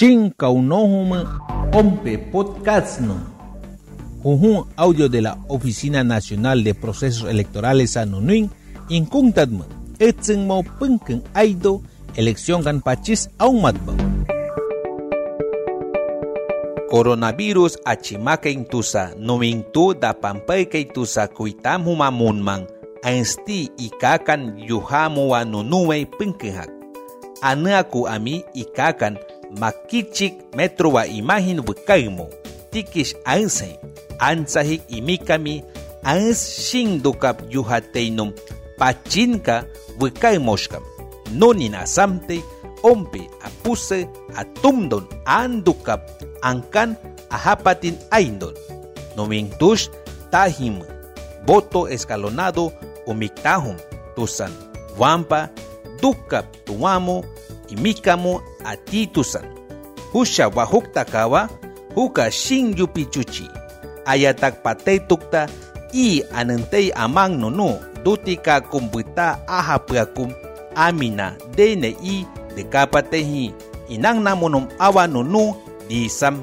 Shin kaunohuma ompe podcast no. Junjun audio de la Oficina Nacional de Procesos Electorales Anonuin, inkuntadma, etzen mo punken aido, elección gan pachis aumatba. Coronavirus achimaka intusa, nomintu da pampay kay tusa kuitam humamunman, ansti ikakan yuhamu wa nunuway pinkihak. Anaku ami ikakan makichik metro wa imahin wikaymo, tikish ansay, ansahik imikami, ans shindukap yuhateinum, pachinka wikaymoshkam, nonin asamte, ompe apuse atumdon andukap. Angkan ahapatin aindon. Nomintush tahim, voto escalonado umiktahum, tusan, wampa, dukap tuamo, imikamu atitusan. Husha wahukta kawa, huka shinyupi chuchi. Ayatak patay tukta i anantei amang nunu dutika kumbita aha prakum amina dene i dekapatehi inang namunum awa nunu disam.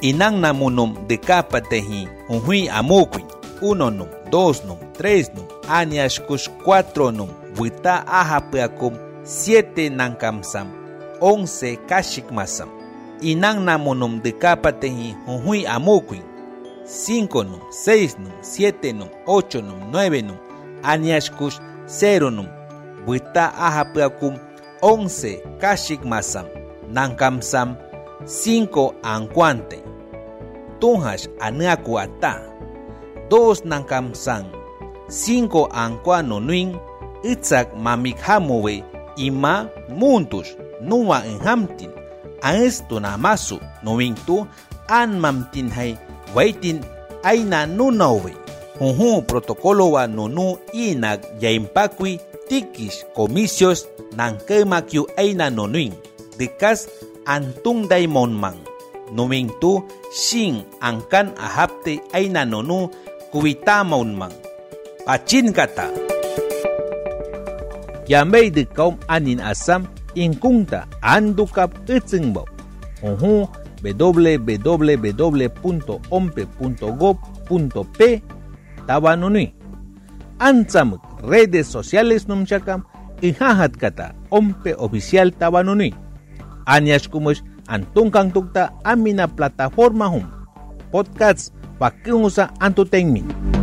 Inang namunum dekapatehi unhui amukwin. Uno num, dos num, tres num, aniashkush cuatro num, wita aha prakum siete nankamsam, once kashikmasam. Inang namunum de kapatehi hunhui amukwin. Cinco num, seis num, siete num, ocho num, nueve num, aniashkush cero num. Buita ahapakum once kashikmasam, nankamsam, cinco anquante. Tunhash aniaku ata. Dos nankamsam, cinco anquano nuin, itzak mamikhamuwe ima muntus nuwa enhamtin aesto namasu novintu an mamtin hay waitin aina nunawe Junju protocolo wa nunu inak yaimpakwi tikish comicios nankemakyu aina nonuin dikas antung daimonman nomintu shin angkan ahapte aina nonu kuwitamaunman pachin Yamei de kaum anin asam inkunta andukap itzingbo. Uhu www.ompe.gov.p tabanuni. Ansamuk redes sociales numchakam ihahat kata ompe oficial tabanuni. Anyas kumush antungkang tukta amina plataforma hum. Podcasts pakiungusa antutenmin.